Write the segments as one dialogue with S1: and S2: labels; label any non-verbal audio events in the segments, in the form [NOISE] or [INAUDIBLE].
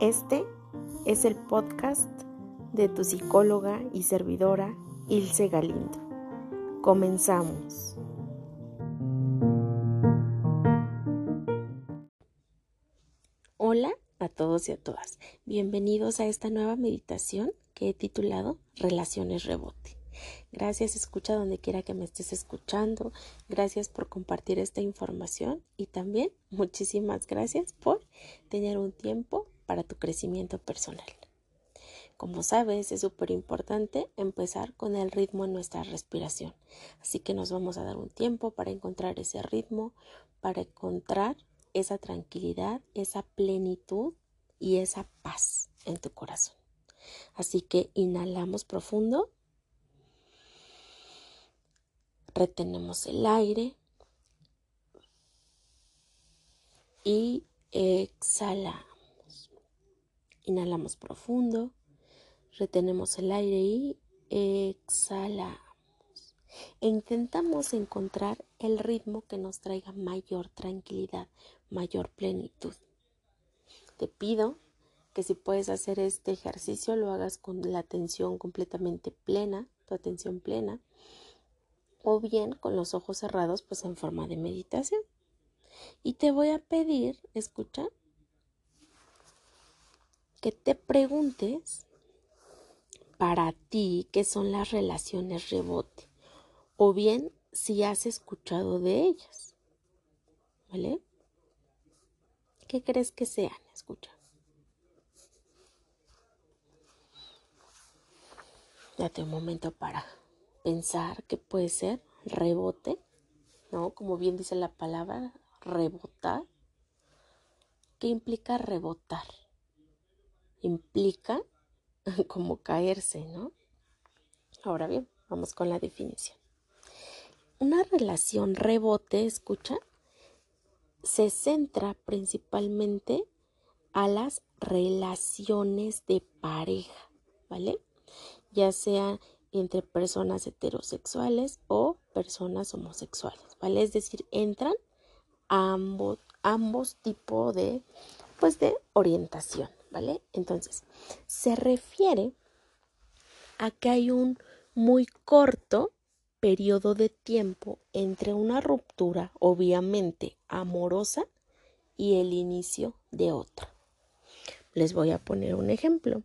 S1: Este es el podcast de tu psicóloga y servidora Ilse Galindo. Comenzamos. Hola a todos y a todas. Bienvenidos a esta nueva meditación que he titulado Relaciones Rebote. Gracias, escucha donde quiera que me estés escuchando. Gracias por compartir esta información y también muchísimas gracias por tener un tiempo para tu crecimiento personal. Como sabes, es súper importante empezar con el ritmo en nuestra respiración. Así que nos vamos a dar un tiempo para encontrar ese ritmo, para encontrar esa tranquilidad, esa plenitud y esa paz en tu corazón. Así que inhalamos profundo retenemos el aire y exhalamos. Inhalamos profundo, retenemos el aire y exhalamos. E intentamos encontrar el ritmo que nos traiga mayor tranquilidad, mayor plenitud. Te pido que si puedes hacer este ejercicio lo hagas con la atención completamente plena, tu atención plena o bien con los ojos cerrados pues en forma de meditación. Y te voy a pedir, escucha, que te preguntes para ti qué son las relaciones rebote o bien si has escuchado de ellas. ¿Vale? ¿Qué crees que sean? Escucha. Date un momento para pensar que puede ser rebote, ¿no? Como bien dice la palabra, rebotar. ¿Qué implica rebotar? Implica [LAUGHS] como caerse, ¿no? Ahora bien, vamos con la definición. Una relación rebote, escucha, se centra principalmente a las relaciones de pareja, ¿vale? Ya sea entre personas heterosexuales o personas homosexuales, ¿vale? Es decir, entran ambos, ambos tipos de, pues, de orientación, Entonces, se refiere a que hay un muy corto periodo de tiempo entre una ruptura obviamente amorosa y el inicio de otra. Les voy a poner un ejemplo.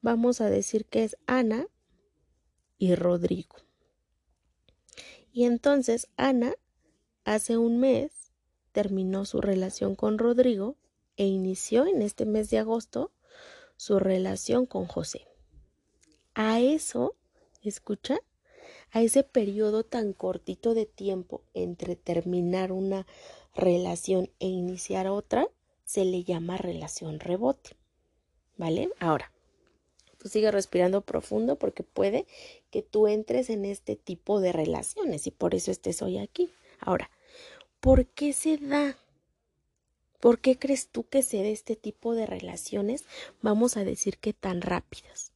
S1: Vamos a decir que es Ana y Rodrigo. Y entonces Ana hace un mes terminó su relación con Rodrigo e inició en este mes de agosto su relación con José. A eso, escucha, a ese periodo tan cortito de tiempo entre terminar una relación e iniciar otra, se le llama relación rebote. ¿Vale? Ahora, Tú sigues respirando profundo porque puede que tú entres en este tipo de relaciones y por eso estés hoy aquí. Ahora, ¿por qué se da? ¿Por qué crees tú que se da este tipo de relaciones? Vamos a decir que tan rápidas.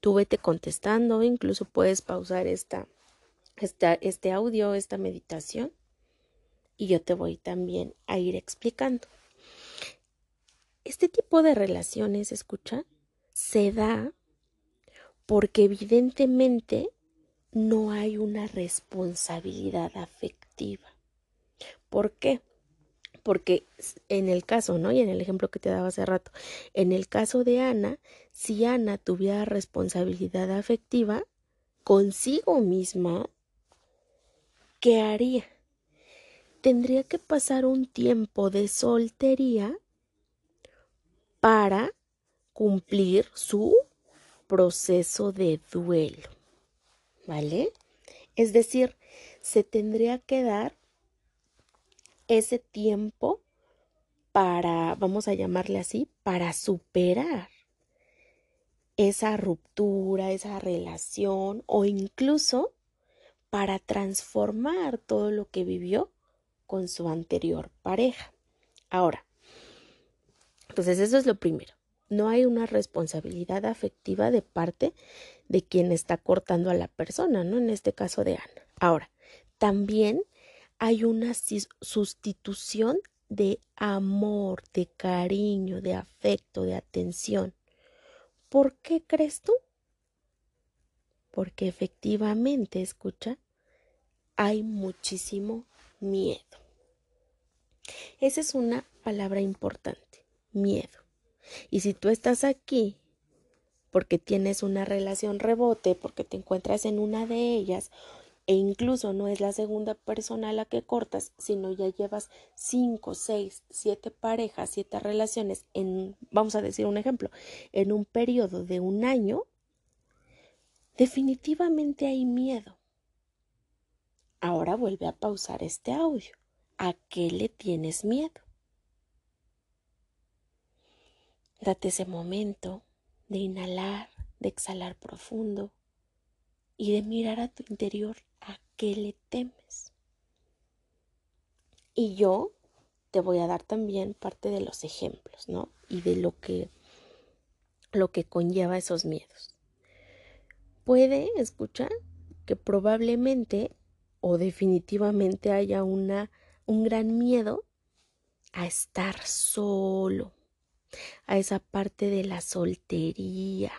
S1: Tú vete contestando, incluso puedes pausar esta, esta, este audio, esta meditación, y yo te voy también a ir explicando. Este tipo de relaciones, escucha, se da porque evidentemente no hay una responsabilidad afectiva. ¿Por qué? Porque en el caso, ¿no? Y en el ejemplo que te daba hace rato, en el caso de Ana, si Ana tuviera responsabilidad afectiva consigo misma, ¿qué haría? Tendría que pasar un tiempo de soltería para cumplir su proceso de duelo. ¿Vale? Es decir, se tendría que dar ese tiempo para, vamos a llamarle así, para superar esa ruptura, esa relación o incluso para transformar todo lo que vivió con su anterior pareja. Ahora, entonces, eso es lo primero. No hay una responsabilidad afectiva de parte de quien está cortando a la persona, ¿no? En este caso de Ana. Ahora, también hay una sustitución de amor, de cariño, de afecto, de atención. ¿Por qué crees tú? Porque efectivamente, escucha, hay muchísimo miedo. Esa es una palabra importante, miedo. Y si tú estás aquí porque tienes una relación rebote, porque te encuentras en una de ellas, e incluso no es la segunda persona a la que cortas, sino ya llevas cinco, seis, siete parejas, siete relaciones en, vamos a decir un ejemplo, en un periodo de un año, definitivamente hay miedo. Ahora vuelve a pausar este audio. ¿A qué le tienes miedo? Date ese momento de inhalar, de exhalar profundo y de mirar a tu interior qué le temes. Y yo te voy a dar también parte de los ejemplos, ¿no? Y de lo que lo que conlleva esos miedos. Puede, escuchar, que probablemente o definitivamente haya una un gran miedo a estar solo, a esa parte de la soltería,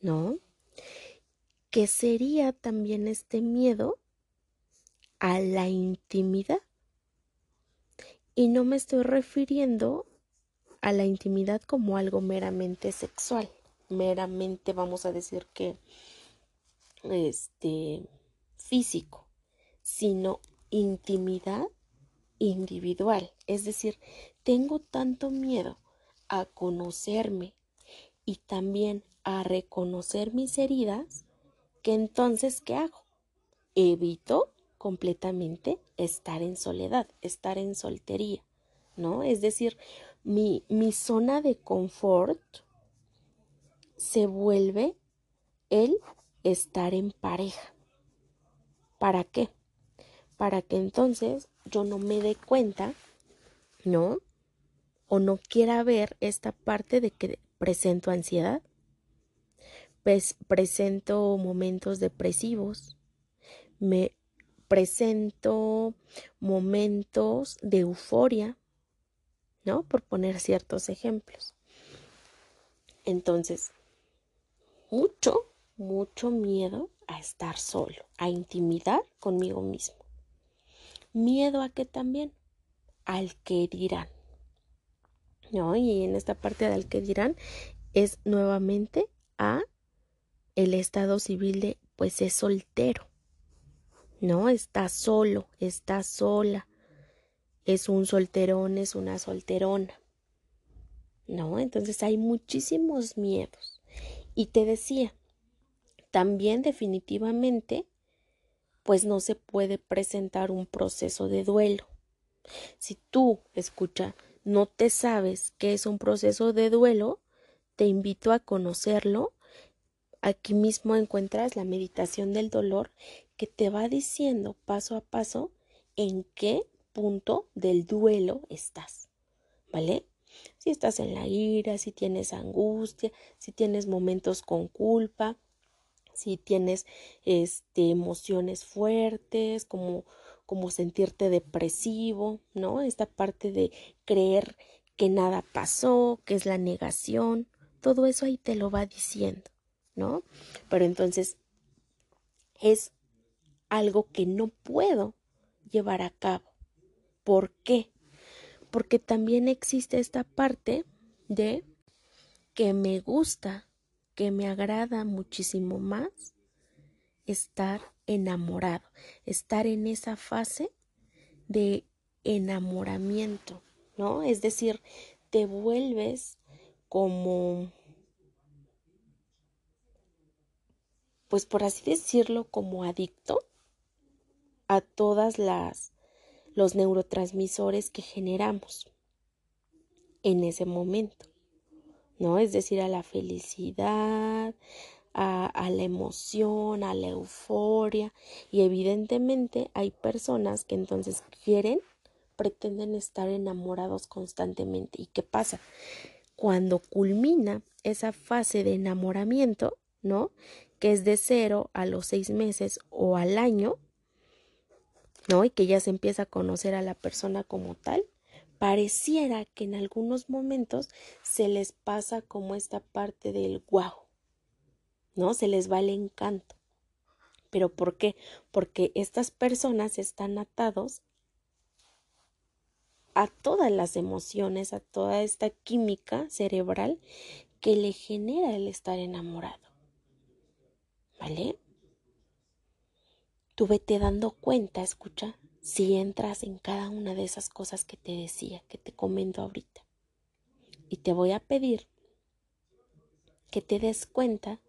S1: ¿no? Que sería también este miedo a la intimidad. Y no me estoy refiriendo a la intimidad como algo meramente sexual, meramente vamos a decir que este físico, sino intimidad individual. Es decir, tengo tanto miedo a conocerme y también a reconocer mis heridas que entonces, ¿qué hago? Evito completamente estar en soledad, estar en soltería, ¿no? Es decir, mi, mi zona de confort se vuelve el estar en pareja. ¿Para qué? para que entonces yo no me dé cuenta, ¿no? O no quiera ver esta parte de que presento ansiedad, presento momentos depresivos, me presento momentos de euforia, ¿no? Por poner ciertos ejemplos. Entonces, mucho, mucho miedo a estar solo, a intimidar conmigo mismo. Miedo a que también, al que dirán. ¿No? Y en esta parte del que dirán es nuevamente a el estado civil de pues es soltero. ¿No? Está solo, está sola. Es un solterón, es una solterona. ¿No? Entonces hay muchísimos miedos. Y te decía, también definitivamente pues no se puede presentar un proceso de duelo. Si tú, escucha, no te sabes qué es un proceso de duelo, te invito a conocerlo. Aquí mismo encuentras la meditación del dolor que te va diciendo paso a paso en qué punto del duelo estás. ¿Vale? Si estás en la ira, si tienes angustia, si tienes momentos con culpa, si tienes este, emociones fuertes, como, como sentirte depresivo, ¿no? Esta parte de creer que nada pasó, que es la negación, todo eso ahí te lo va diciendo, ¿no? Pero entonces es algo que no puedo llevar a cabo. ¿Por qué? Porque también existe esta parte de que me gusta que me agrada muchísimo más estar enamorado, estar en esa fase de enamoramiento, ¿no? Es decir, te vuelves como, pues por así decirlo, como adicto a todas las los neurotransmisores que generamos en ese momento. ¿no? Es decir, a la felicidad, a, la emoción, a la euforia. Y evidentemente hay personas que entonces quieren, pretenden estar enamorados constantemente. ¿Y qué pasa? Cuando culmina esa fase de enamoramiento, ¿no? Que es de cero a los seis meses o al año, ¿no? Y que ya se empieza a conocer a la persona como tal, pareciera que en algunos momentos se les pasa como esta parte del guau, ¿no? Se les va el encanto. ¿Pero por qué? Porque estas personas están atados a todas las emociones, a toda esta química cerebral que le genera el estar enamorado. ¿Vale? Tú vete dando cuenta, escucha, si entras en cada una de esas cosas que te decía, que te comento ahorita. Y te voy a pedir que te des cuenta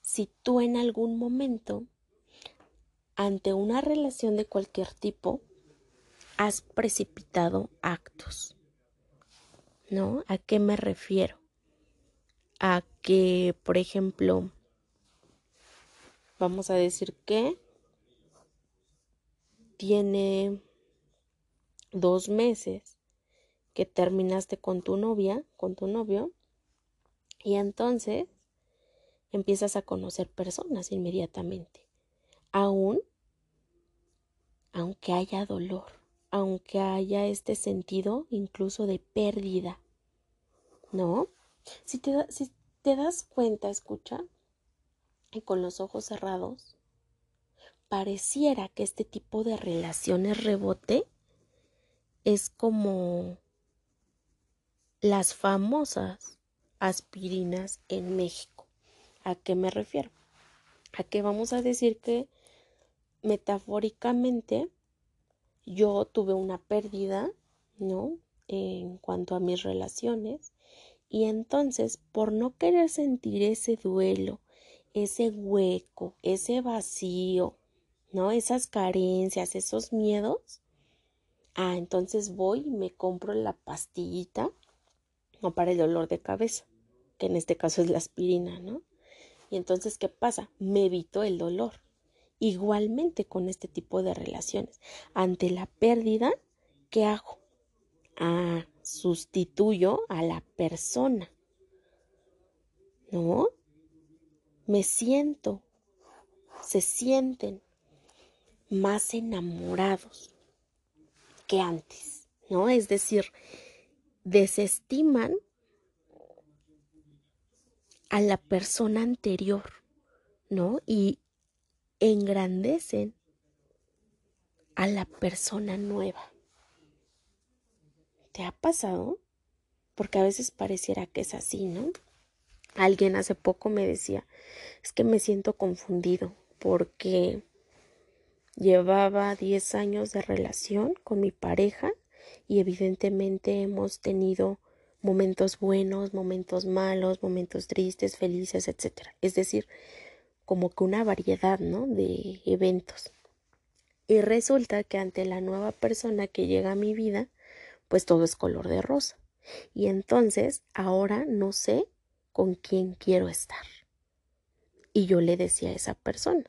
S1: si tú en algún momento, ante una relación de cualquier tipo, has precipitado actos. ¿No? ¿A qué me refiero? A que, por ejemplo, vamos a decir que tiene dos meses que terminaste con tu novia, con tu novio, y entonces empiezas a conocer personas inmediatamente, aún aunque haya dolor, aunque haya este sentido incluso de pérdida, ¿no? Si te, si te das cuenta, escucha, y con los ojos cerrados, pareciera que este tipo de relaciones rebote es como las famosas aspirinas en México. ¿A qué me refiero? A que vamos a decir que metafóricamente yo tuve una pérdida, ¿no? En cuanto a mis relaciones y entonces por no querer sentir ese duelo, ese hueco, ese vacío, ¿no? Esas carencias, esos miedos. Ah, entonces voy y me compro la pastillita, no para el dolor de cabeza, que en este caso es la aspirina, ¿no? Y entonces, ¿qué pasa? Me evito el dolor. Igualmente con este tipo de relaciones. Ante la pérdida, ¿qué hago? Ah, sustituyo a la persona. ¿No? me siento, se sienten más enamorados que antes, ¿no? Es decir, desestiman a la persona anterior, ¿no? Y engrandecen a la persona nueva. ¿Te ha pasado? Porque a veces pareciera que es así, ¿no? Alguien hace poco me decía, es que me siento confundido porque llevaba 10 años de relación con mi pareja y evidentemente hemos tenido momentos buenos, momentos malos, momentos tristes, felices, etc. Es decir, como que una variedad, ¿no? De eventos. Y resulta que ante la nueva persona que llega a mi vida, pues todo es color de rosa. Y entonces ahora no sé con quién quiero estar. Y yo le decía a esa persona,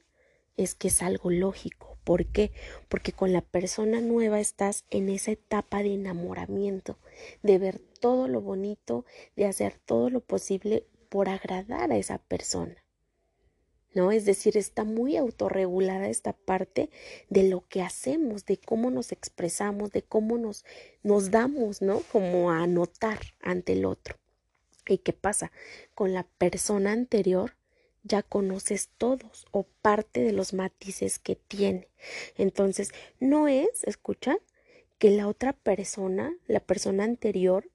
S1: es que es algo lógico. ¿Por qué? Porque con la persona nueva estás en esa etapa de enamoramiento, de ver todo lo bonito, de hacer todo lo posible por agradar a esa persona. ¿No? Es decir, está muy autorregulada esta parte de lo que hacemos, de cómo nos expresamos, de cómo nos, nos damos, ¿no? Como a notar ante el otro. ¿Y qué pasa? Con la persona anterior ya conoces todos o parte de los matices que tiene. Entonces, no es, escucha, que la otra persona, la persona anterior,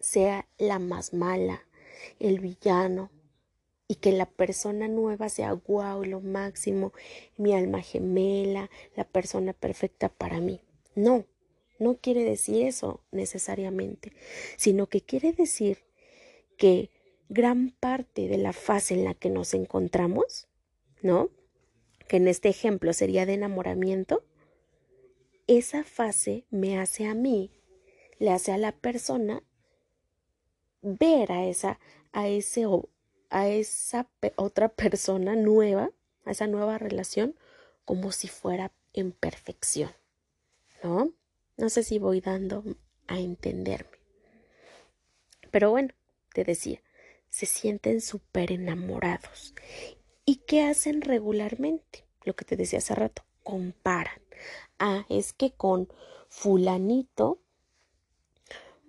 S1: sea la más mala, el villano, y que la persona nueva sea guau, lo máximo, mi alma gemela, la persona perfecta para mí. No, no quiere decir eso necesariamente, sino que quiere decir que gran parte de la fase en la que nos encontramos, ¿no? Que en este ejemplo sería de enamoramiento, esa fase me hace a mí, le hace a la persona ver a esa, a ese a esa otra persona nueva, a esa nueva relación, como si fuera en perfección, ¿no? No sé si voy dando a entenderme. Pero bueno, te decía, se sienten súper enamorados. ¿Y qué hacen regularmente? lo que te decía hace rato, comparan. Ah, es que con fulanito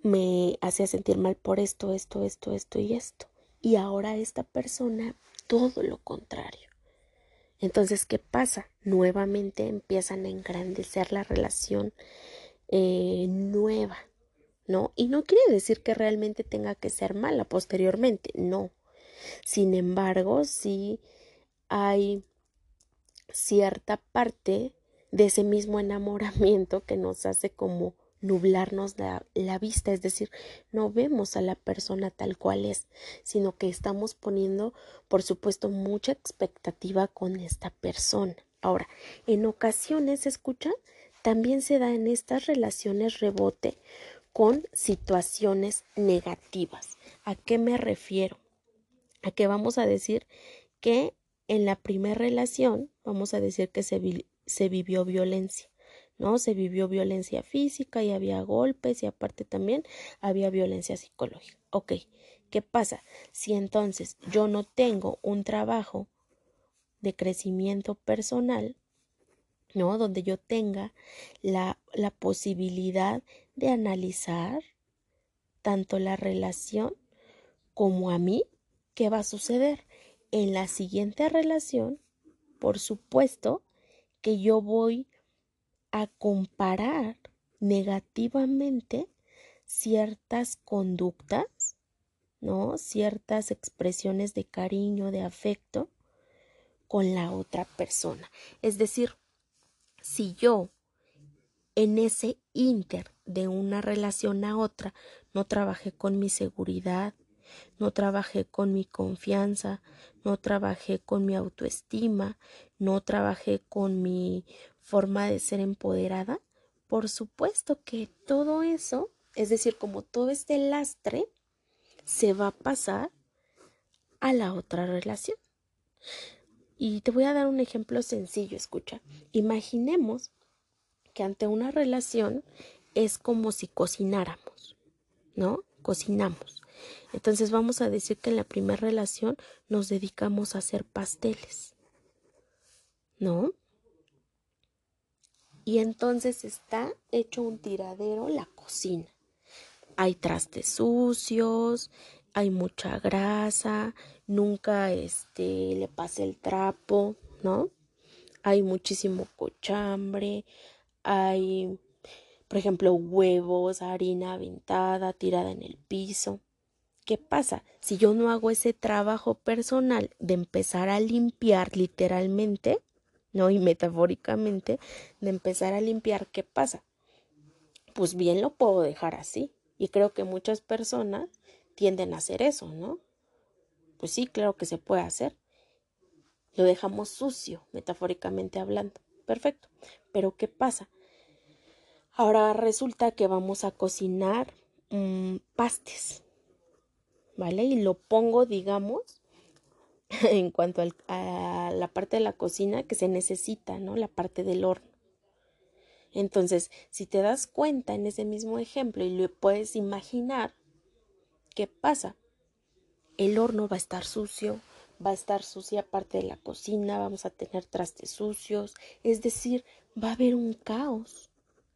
S1: me hacía sentir mal por esto, esto, esto, esto y esto. Y ahora esta persona, todo lo contrario. Entonces, ¿qué pasa? Nuevamente empiezan a engrandecer la relación eh, nueva, ¿no? Y no quiere decir que realmente tenga que ser mala posteriormente, no. Sin embargo, sí hay cierta parte de ese mismo enamoramiento que nos hace como nublarnos la, vista, es decir, no vemos a la persona tal cual es, sino que estamos poniendo, por supuesto, mucha expectativa con esta persona. Ahora, en ocasiones, escucha, también se da en estas relaciones rebote con situaciones negativas. ¿A qué me refiero? A que vamos a decir que en la primera relación, vamos a decir que se vivió violencia. ¿No? Se vivió violencia física y había golpes y aparte también había violencia psicológica. Ok, ¿qué pasa? Si entonces yo no tengo un trabajo de crecimiento personal, ¿no? Donde yo tenga la, la posibilidad de analizar tanto la relación como a mí, ¿qué va a suceder? En la siguiente relación, por supuesto que yo voy a comparar negativamente ciertas conductas, ¿no? Ciertas expresiones de cariño, de afecto con la otra persona. Es decir, si yo en ese inter de una relación a otra no trabajé con mi seguridad, no trabajé con mi confianza, no trabajé con mi autoestima, no trabajé con mi forma de ser empoderada, por supuesto que todo eso, es decir, como todo este lastre, se va a pasar a la otra relación. Y te voy a dar un ejemplo sencillo, escucha. Imaginemos que ante una relación es como si cocináramos, ¿no? Cocinamos. Entonces vamos a decir que en la primera relación nos dedicamos a hacer pasteles, ¿no? Y entonces está hecho un tiradero la cocina. Hay trastes sucios, hay mucha grasa, nunca este le pase el trapo, ¿no? Hay muchísimo cochambre, hay por ejemplo huevos, harina aventada, tirada en el piso. ¿Qué pasa? Si yo no hago ese trabajo personal de empezar a limpiar literalmente, ¿no? Y metafóricamente, de empezar a limpiar, ¿qué pasa? Pues bien lo puedo dejar así. Y creo que muchas personas tienden a hacer eso, ¿no? Pues sí, claro que se puede hacer. Lo dejamos sucio, metafóricamente hablando. Perfecto. Pero ¿qué pasa? Ahora resulta que vamos a cocinar mm, pastes, ¿vale? Y lo pongo, digamos, [LAUGHS] en cuanto a la parte de la cocina que se necesita, ¿no? La parte del horno. Entonces, si te das cuenta en ese mismo ejemplo y lo puedes imaginar, ¿qué pasa? El horno va a estar sucio, va a estar sucia parte de la cocina, vamos a tener trastes sucios, es decir, va a haber un caos.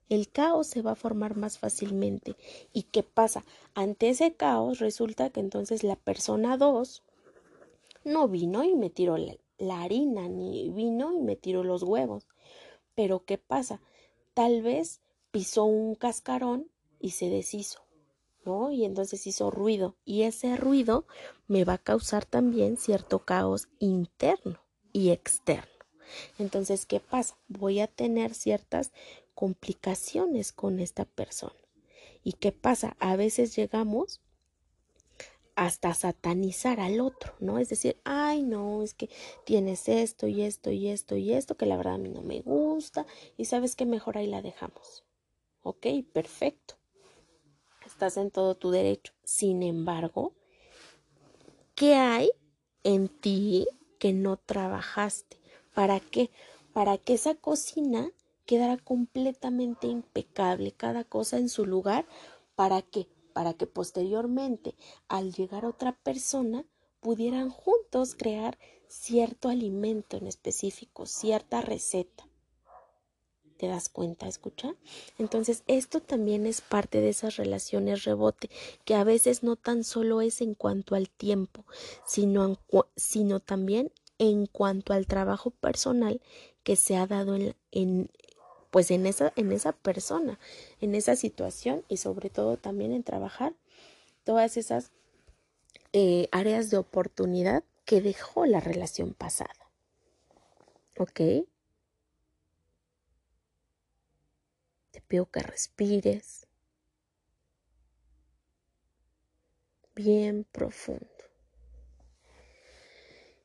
S1: El caos se va a formar más fácilmente. ¿Y qué pasa? Ante ese caos resulta que entonces la persona 2 no vino y me tiró la, harina, ni vino y me tiró los huevos. Pero ¿qué pasa? Tal vez pisó un cascarón y se deshizo, ¿no? Y entonces hizo ruido. Y ese ruido me va a causar también cierto caos interno y externo. Entonces, ¿qué pasa? Voy a tener ciertas complicaciones con esta persona. ¿Y qué pasa? A veces llegamos hasta satanizar al otro, ¿no? Es decir, ay, no, es que tienes esto y esto y esto y esto que la verdad a mí no me gusta y sabes que mejor ahí la dejamos. Ok, perfecto. Estás en todo tu derecho. Sin embargo, ¿qué hay en ti que no trabajaste? ¿Para qué? Para que esa cocina quedara completamente impecable, cada cosa en su lugar. ¿Para qué? Para que posteriormente, al llegar otra persona, pudieran juntos crear cierto alimento en específico, cierta receta. ¿Te das cuenta? ¿Escucha? Entonces, esto también es parte de esas relaciones rebote, que a veces no tan solo es en cuanto al tiempo, sino, sino también en cuanto al trabajo personal que se ha dado en, en, pues en esa, en esa persona, en esa situación y sobre todo también en trabajar todas esas eh, áreas de oportunidad que dejó la relación pasada. ¿Ok? Te pido que respires bien profundo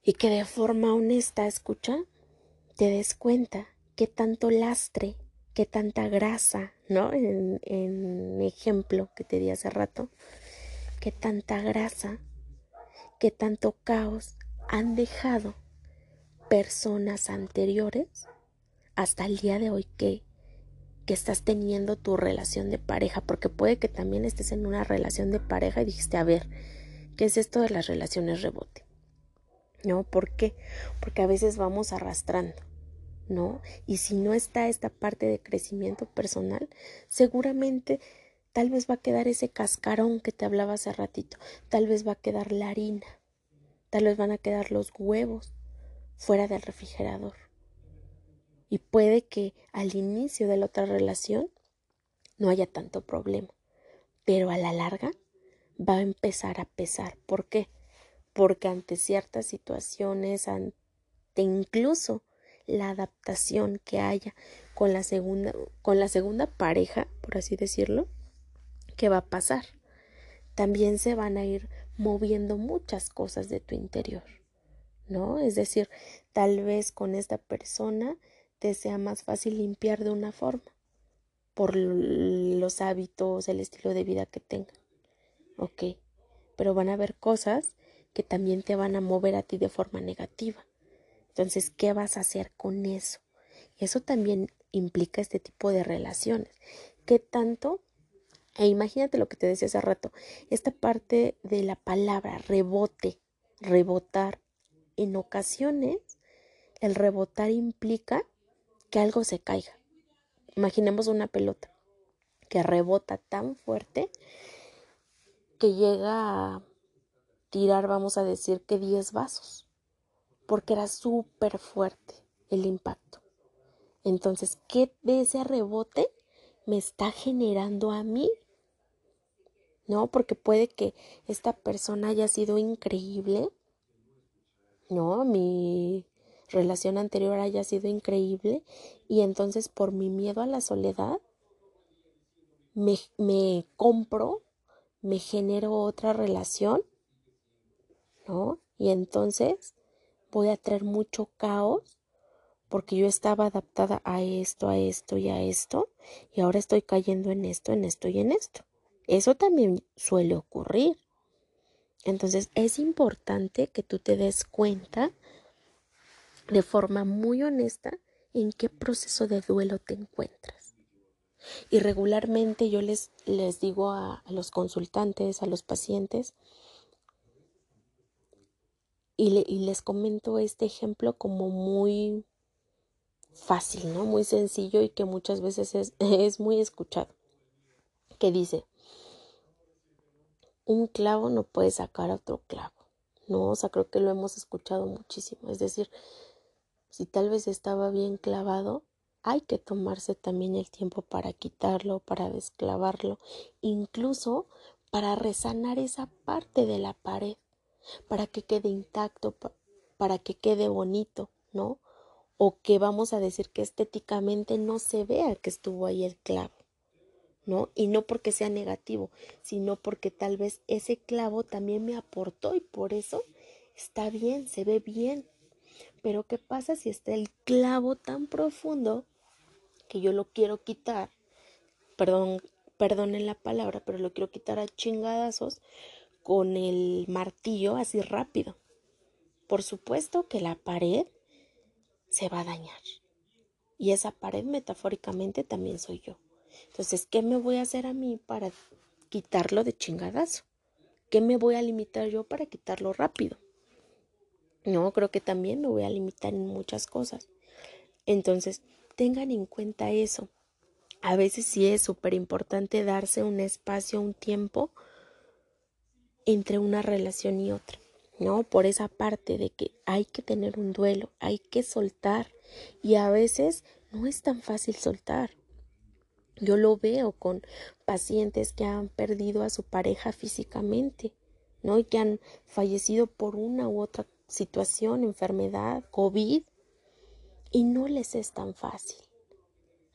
S1: y que de forma honesta, escucha, te des cuenta que tanto lastre, que tanta grasa, ¿no? En, ejemplo que te di hace rato, que tanta grasa que tanto caos han dejado personas anteriores hasta el día de hoy que, que estás teniendo tu relación de pareja, porque puede que también estés en una relación de pareja y dijiste, a ver, ¿qué es esto de las relaciones rebote? ¿No? ¿Por qué? Porque a veces vamos arrastrando, ¿no? Y si no está esta parte de crecimiento personal, seguramente Tal vez va a quedar ese cascarón que te hablaba hace ratito. Tal vez va a quedar la harina. Tal vez van a quedar los huevos fuera del refrigerador. Y puede que al inicio de la otra relación no haya tanto problema. Pero a la larga va a empezar a pesar. ¿Por qué? Porque ante ciertas situaciones, ante incluso la adaptación que haya con la segunda, con la segunda pareja, por así decirlo, ¿qué va a pasar? También se van a ir moviendo muchas cosas de tu interior, ¿no? Es decir, tal vez con esta persona te sea más fácil limpiar de una forma por los hábitos, el estilo de vida que tengan. Ok, pero van a haber cosas que también te van a mover a ti de forma negativa. Entonces, ¿qué vas a hacer con eso? Eso también implica este tipo de relaciones. ¿Qué tanto e imagínate lo que te decía hace rato, esta parte de la palabra rebote, rebotar. En ocasiones, el rebotar implica que algo se caiga. Imaginemos una pelota que rebota tan fuerte que llega a tirar, vamos a decir, que 10 vasos, porque era súper fuerte el impacto. Entonces, ¿qué de ese rebote me está generando a mí ¿no? Porque puede que esta persona haya sido increíble, ¿no? Mi relación anterior haya sido increíble y entonces por mi miedo a la soledad me, me compro, me genero otra relación, ¿no? Y entonces voy a traer mucho caos porque yo estaba adaptada a esto, a esto y a esto, y ahora estoy cayendo en esto, en esto y en esto. Eso también suele ocurrir. Entonces es importante que tú te des cuenta de forma muy honesta en qué proceso de duelo te encuentras. Y regularmente yo les, les digo a, los consultantes, a los pacientes, y, y, les comento este ejemplo como muy fácil, ¿no? Muy sencillo y que muchas veces es, [LAUGHS] es muy escuchado. Que dice, un clavo no puede sacar otro clavo. No, o sea, creo que lo hemos escuchado muchísimo. Es decir, si tal vez estaba bien clavado, hay que tomarse también el tiempo para quitarlo, para desclavarlo, incluso para resanar esa parte de la pared, para que quede intacto, para que quede bonito, ¿no? O que vamos a decir que estéticamente no se vea que estuvo ahí el clavo. ¿no? Y no porque sea negativo, sino porque tal vez ese clavo también me aportó y por eso está bien, se ve bien. Pero ¿qué pasa si está el clavo tan profundo que yo lo quiero quitar? Perdón, perdonen la palabra, pero lo quiero quitar a chingadazos con el martillo así rápido. Por supuesto que la pared se va a dañar. Y esa pared metafóricamente también soy yo. Entonces, ¿qué me voy a hacer a mí para quitarlo de chingadazo? ¿Qué me voy a limitar yo para quitarlo rápido? No, creo que también me voy a limitar en muchas cosas. Entonces, tengan en cuenta eso. A veces sí es súper importante darse un espacio, un tiempo entre una relación y otra, ¿no? Por esa parte de que hay que tener un duelo, hay que soltar y a veces no es tan fácil soltar. Yo lo veo con pacientes que han perdido a su pareja físicamente, ¿no? Y que han fallecido por una u otra situación, enfermedad, COVID, y no les es tan fácil.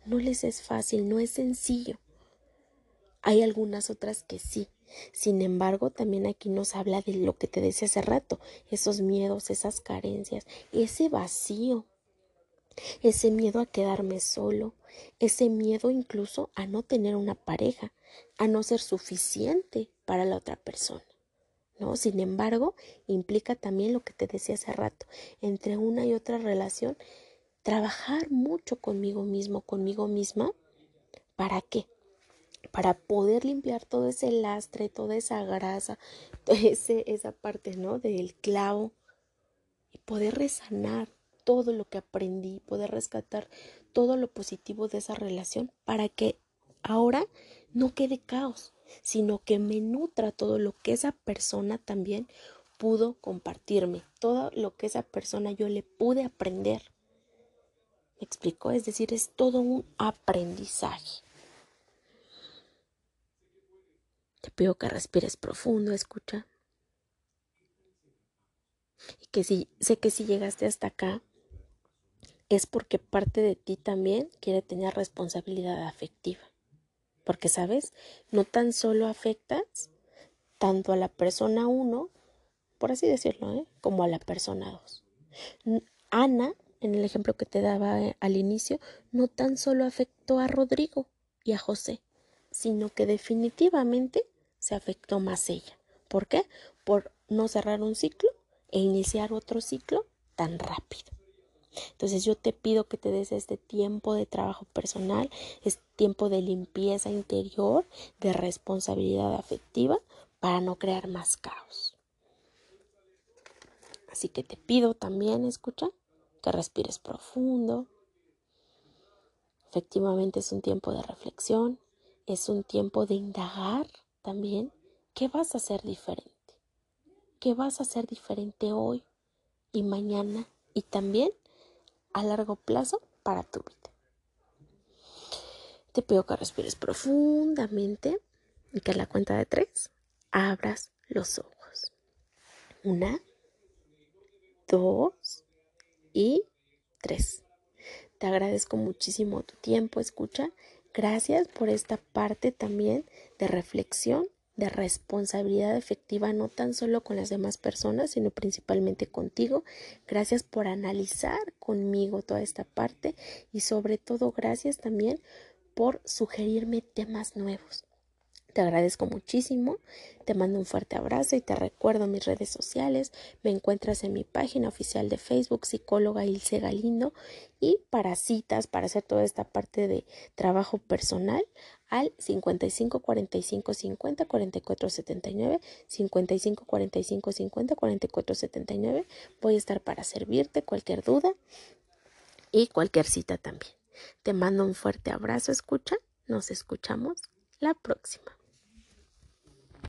S1: No les es fácil, no es sencillo. Hay algunas otras que sí. Sin embargo, también aquí nos habla de lo que te decía hace rato, esos miedos, esas carencias, ese vacío, ese miedo a quedarme solo, ese miedo incluso a no tener una pareja, a no ser suficiente para la otra persona. ¿No? Sin embargo, implica también lo que te decía hace rato, entre una y otra relación, trabajar mucho conmigo mismo, conmigo misma. ¿Para qué? Para poder limpiar todo ese lastre, toda esa grasa, [LAUGHS] ese, esa parte, ¿no? Del clavo y poder resanar todo lo que aprendí, poder rescatar todo lo positivo de esa relación para que ahora no quede caos, sino que me nutra todo lo que esa persona también pudo compartirme, todo lo que esa persona yo le pude aprender. ¿Me explico? Es decir, es todo un aprendizaje. Te pido que respires profundo, escucha. Y que si sé que si llegaste hasta acá es porque parte de ti también quiere tener responsabilidad afectiva. Porque, ¿sabes? No tan solo afectas tanto a la persona 1, por así decirlo, ¿eh? como a la persona 2. Ana, en el ejemplo que te daba eh, al inicio, no tan solo afectó a Rodrigo y a José, sino que definitivamente se afectó más ella. ¿Por qué? Por no cerrar un ciclo e iniciar otro ciclo tan rápido. Entonces yo te pido que te des este tiempo de trabajo personal, este tiempo de limpieza interior, de responsabilidad afectiva para no crear más caos. Así que te pido también, escucha, que respires profundo. Efectivamente es un tiempo de reflexión, es un tiempo de indagar también qué vas a hacer diferente, qué vas a hacer diferente hoy y mañana y también a largo plazo para tu vida. Te pido que respires profundamente y que a la cuenta de tres abras los ojos. Una, dos y tres. Te agradezco muchísimo tu tiempo, escucha. Gracias por esta parte también de reflexión de responsabilidad efectiva no tan solo con las demás personas, sino principalmente contigo. Gracias por analizar conmigo toda esta parte y sobre todo gracias también por sugerirme temas nuevos. Te agradezco muchísimo, te mando un fuerte abrazo y te recuerdo mis redes sociales. Me encuentras en mi página oficial de Facebook, psicóloga Ilse Galindo, y para citas, para hacer toda esta parte de trabajo personal, al 55 45 50 44 79, 55 45 50 44 79. Voy a estar para servirte cualquier duda y cualquier cita también. Te mando un fuerte abrazo, escucha. Nos escuchamos la próxima.